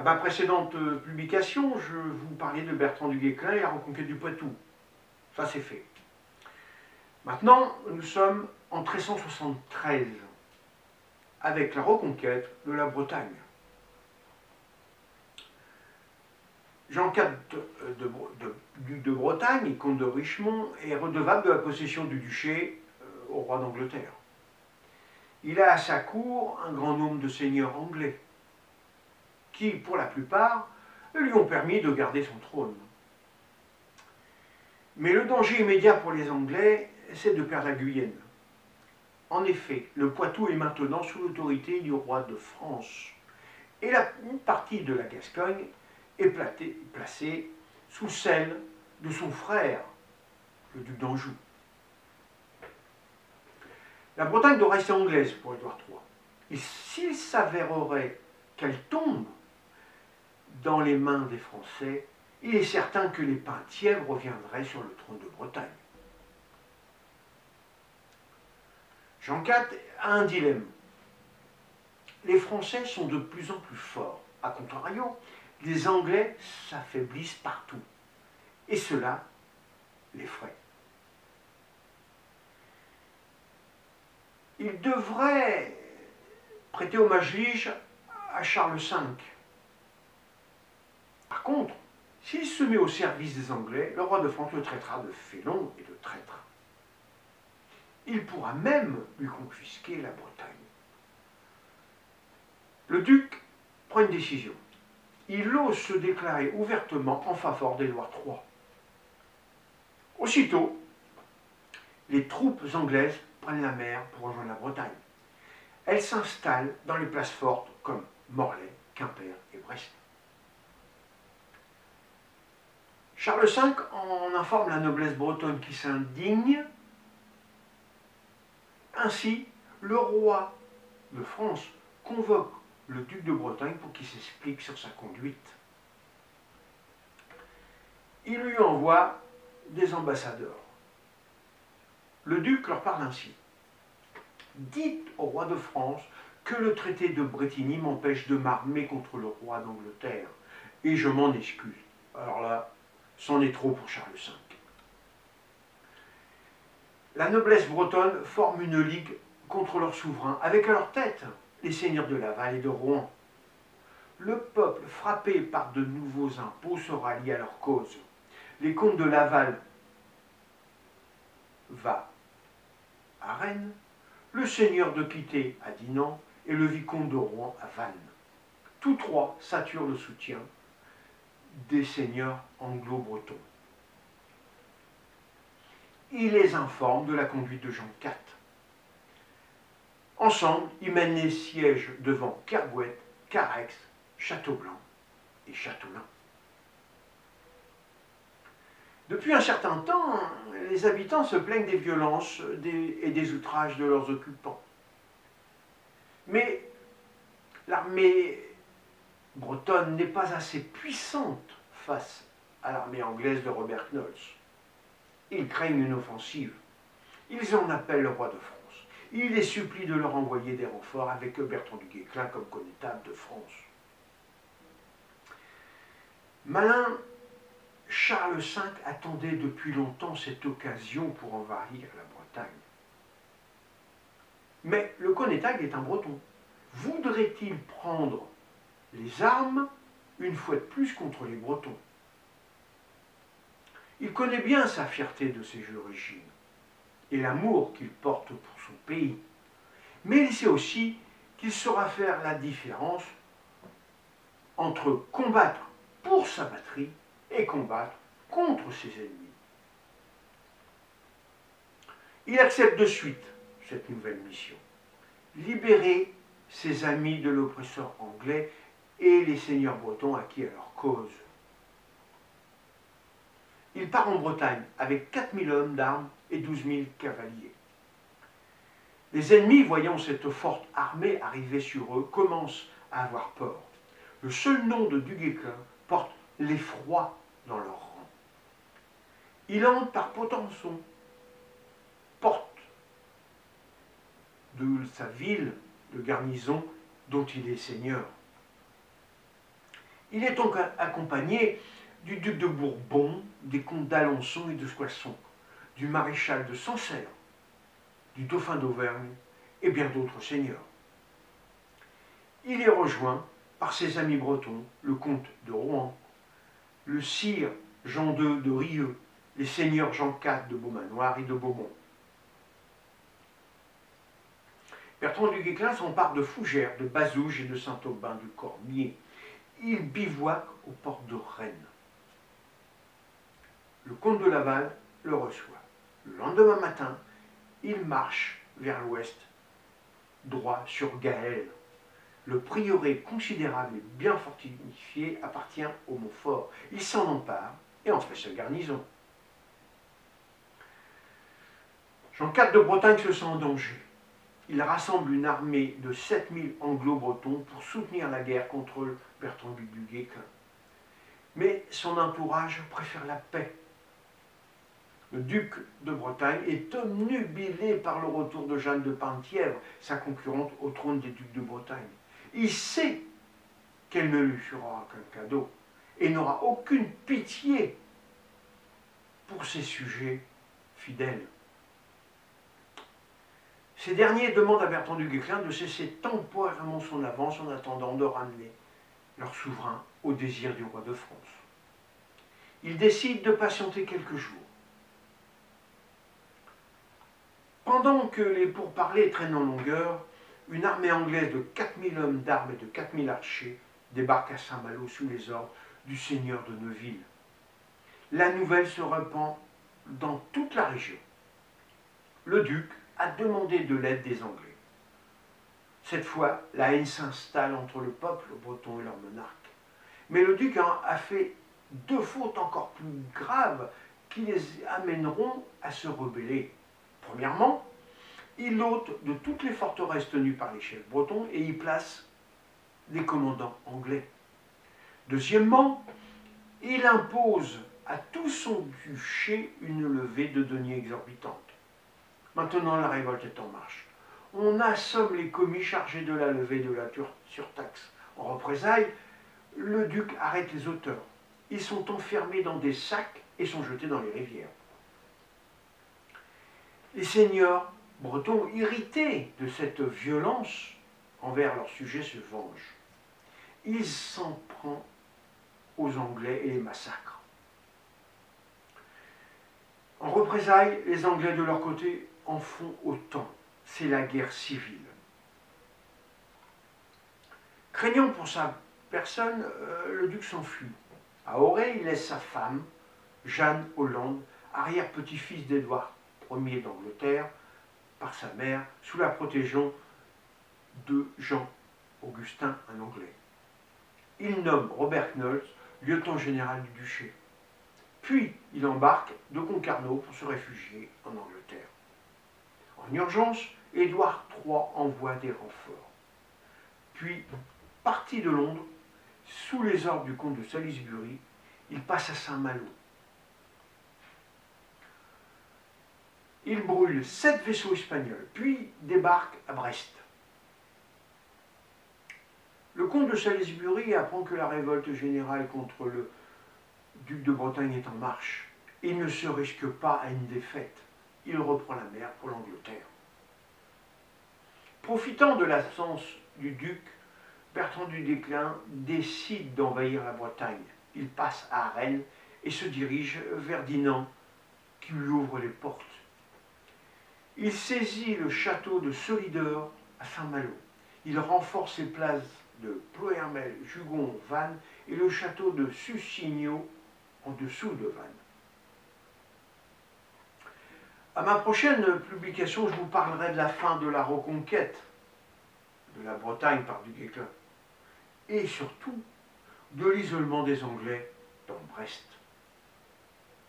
À ma précédente euh, publication, je vous parlais de Bertrand du Guesclin et la reconquête du Poitou. Ça, c'est fait. Maintenant, nous sommes en 1373, avec la reconquête de la Bretagne. Jean IV de, duc de Bretagne et comte de Richemont est redevable de la possession du duché euh, au roi d'Angleterre. Il a à sa cour un grand nombre de seigneurs anglais, qui, pour la plupart, lui ont permis de garder son trône. Mais le danger immédiat pour les Anglais, c'est de perdre la Guyenne. En effet, le Poitou est maintenant sous l'autorité du roi de France, et la, une partie de la Gascogne est placée sous celle de son frère, le duc d'Anjou. La Bretagne doit rester anglaise pour Édouard III. Et s'il s'avérerait qu'elle tombe dans les mains des Français, il est certain que les Penthièvres reviendraient sur le trône de Bretagne. Jean IV a un dilemme. Les Français sont de plus en plus forts. A contrario, les Anglais s'affaiblissent partout. Et cela les ferait. Il devrait prêter hommage à Charles V. Par contre, s'il se met au service des Anglais, le roi de France le traitera de félon et de traître. Il pourra même lui confisquer la Bretagne. Le duc prend une décision il ose se déclarer ouvertement en faveur d'Édouard III. Aussitôt, les troupes anglaises prennent la mer pour rejoindre la Bretagne. Elles s'installent dans les places fortes comme Morlaix, Quimper et Brest. Charles V en informe la noblesse bretonne qui s'indigne. Ainsi, le roi de France convoque le duc de Bretagne pour qu'il s'explique sur sa conduite. Il lui envoie des ambassadeurs. Le duc leur parle ainsi. Dites au roi de France que le traité de Bretigny m'empêche de m'armer contre le roi d'Angleterre, et je m'en excuse. Alors là, c'en est trop pour Charles V. La noblesse bretonne forme une ligue contre leur souverain, avec à leur tête les seigneurs de Laval et de Rouen. Le peuple, frappé par de nouveaux impôts, se rallie à leur cause. Les comtes de Laval va à Rennes, le seigneur de Quité à Dinan et le vicomte de Rouen à Vannes. Tous trois saturent le soutien des seigneurs anglo-bretons. Il les informe de la conduite de Jean IV. Ensemble, ils mènent les sièges devant Kergouette, Carex, Châteaublanc et Châteaulin. Depuis un certain temps, les habitants se plaignent des violences et des outrages de leurs occupants. Mais l'armée bretonne n'est pas assez puissante face à l'armée anglaise de Robert Knowles. Ils craignent une offensive. Ils en appellent le roi de France. Il les supplie de leur envoyer des renforts avec Bertrand du Guesclin comme connétable de France. Malin, Charles V attendait depuis longtemps cette occasion pour envahir la Bretagne. Mais le connétable est un breton. Voudrait-il prendre les armes une fois de plus contre les Bretons Il connaît bien sa fierté de ses origines et l'amour qu'il porte pour son pays. Mais il sait aussi qu'il saura faire la différence entre combattre pour sa patrie et combattre contre ses ennemis. Il accepte de suite cette nouvelle mission. Libérer ses amis de l'oppresseur anglais et les seigneurs bretons acquis à leur cause. Il part en Bretagne avec 4000 hommes d'armes et 12 000 cavaliers. Les ennemis, voyant cette forte armée arriver sur eux, commencent à avoir peur. Le seul nom de Duguesclin porte l'effroi dans leur rang. Il entre par Potenson, porte de sa ville de garnison dont il est seigneur. Il est donc accompagné du duc de Bourbon, des comtes d'Alençon et de Soissons, du maréchal de Sancerre, du dauphin d'Auvergne et bien d'autres seigneurs. Il est rejoint par ses amis bretons, le comte de Rouen, le sire Jean II de Rieux, les seigneurs Jean IV de Beaumanoir et de Beaumont. Bertrand du Guesclin s'empare de Fougères, de Bazouges et de Saint-Aubin du Cormier. Il bivouaque aux portes de Rennes. Le comte de Laval le reçoit. Le lendemain matin, il marche vers l'ouest, droit sur Gaël. Le prieuré considérable et bien fortifié appartient au Montfort. Il s'en empare et en fait sa garnison. Jean IV de Bretagne se sent en danger. Il rassemble une armée de 7000 anglo-bretons pour soutenir la guerre contre Bertrand du Guesclin. Mais son entourage préfère la paix le duc de Bretagne, est omnubilé par le retour de Jeanne de Penthièvre, sa concurrente au trône des ducs de Bretagne. Il sait qu'elle ne lui fera qu'un cadeau et n'aura aucune pitié pour ses sujets fidèles. Ces derniers demandent à Bertrand du Guesclin de cesser temporairement son avance en attendant de ramener leur souverain au désir du roi de France. Il décide de patienter quelques jours. Pendant que les pourparlers traînent en longueur, une armée anglaise de 4000 hommes d'armes et de 4000 archers débarque à Saint-Malo sous les ordres du seigneur de Neuville. La nouvelle se répand dans toute la région. Le duc a demandé de l'aide des Anglais. Cette fois, la haine s'installe entre le peuple breton et leur monarque. Mais le duc a fait deux fautes encore plus graves qui les amèneront à se rebeller. Premièrement, il ôte de toutes les forteresses tenues par les chefs bretons et y place des commandants anglais. Deuxièmement, il impose à tout son duché une levée de deniers exorbitante. Maintenant, la révolte est en marche. On assomme les commis chargés de la levée de la surtaxe. En représailles, le duc arrête les auteurs. Ils sont enfermés dans des sacs et sont jetés dans les rivières. Les seigneurs bretons, irrités de cette violence envers leur sujet, se vengent. Ils s'en prennent aux Anglais et les massacrent. En représailles, les Anglais de leur côté en font autant. C'est la guerre civile. Craignant pour sa personne, euh, le duc s'enfuit. À Auray, il laisse sa femme, Jeanne Hollande, arrière-petit-fils d'Édouard Ier d'Angleterre, par sa mère, sous la protection de Jean-Augustin, un Anglais. Il nomme Robert Knowles lieutenant général du duché. Puis il embarque de Concarneau pour se réfugier en Angleterre. En urgence, Édouard III envoie des renforts. Puis, parti de Londres, sous les ordres du comte de Salisbury, il passe à Saint-Malo. Il brûle sept vaisseaux espagnols, puis débarque à Brest. Le comte de Salisbury apprend que la révolte générale contre le duc de Bretagne est en marche. Il ne se risque pas à une défaite. Il reprend la mer pour l'Angleterre. Profitant de l'absence du duc, Bertrand du Déclin décide d'envahir la Bretagne. Il passe à Rennes et se dirige vers Dinan, qui lui ouvre les portes. Il saisit le château de Solidor à Saint-Malo. Il renforce les places de Ploermel, Jugon, Vannes et le château de Sussigno en dessous de Vannes. À ma prochaine publication, je vous parlerai de la fin de la reconquête de la Bretagne par du Guesclin et surtout de l'isolement des Anglais dans Brest.